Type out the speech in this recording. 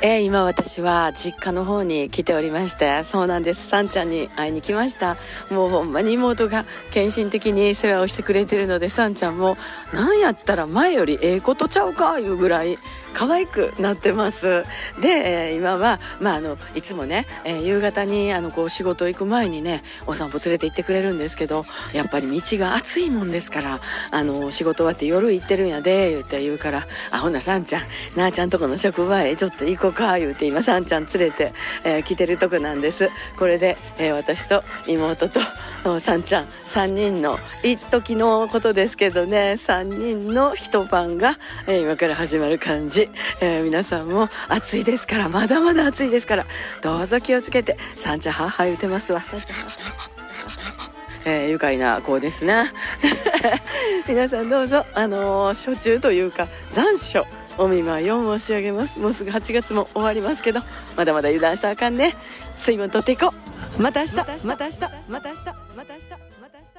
えー、今私は実家の方に来ておりまして、そうなんです。さんちゃんに会いに来ました。もうほんまに妹が献身的に世話をしてくれてるので、さんちゃんも、なんやったら前よりええことちゃうか、いうぐらい、可愛くなってます。で、え、今は、まあ、あの、いつもね、え、夕方に、あの、こう、仕事行く前にね、お散歩連れて行ってくれるんですけど、やっぱり道が暑いもんですから、あの、仕事終わって夜行ってるんやで、言って言うから、あ、ほな、さんちゃん、なあちゃんとこの職場へちょっと行こうか、言うて、今、さんちゃん連れて、えー、来てるとこなんです。これで、えー、私と妹と、さんちゃん、3人の、一時のことですけどね、3人の一晩が、えー、今から始まる感じ。えー、皆さんも暑いですから、まだまだ暑いですから、どうぞ気をつけて、さんちゃん、はは言うてますわ、さんちゃん、はは。えー、愉快な子ですね。皆さんどうぞ、あのー、初中というか、残暑。お見舞いを申し上げます。もうすぐ8月も終わりますけど、まだまだ油断したらあかんね。水分取っていこう。また明日、また明日、また明日、また明日、また明日。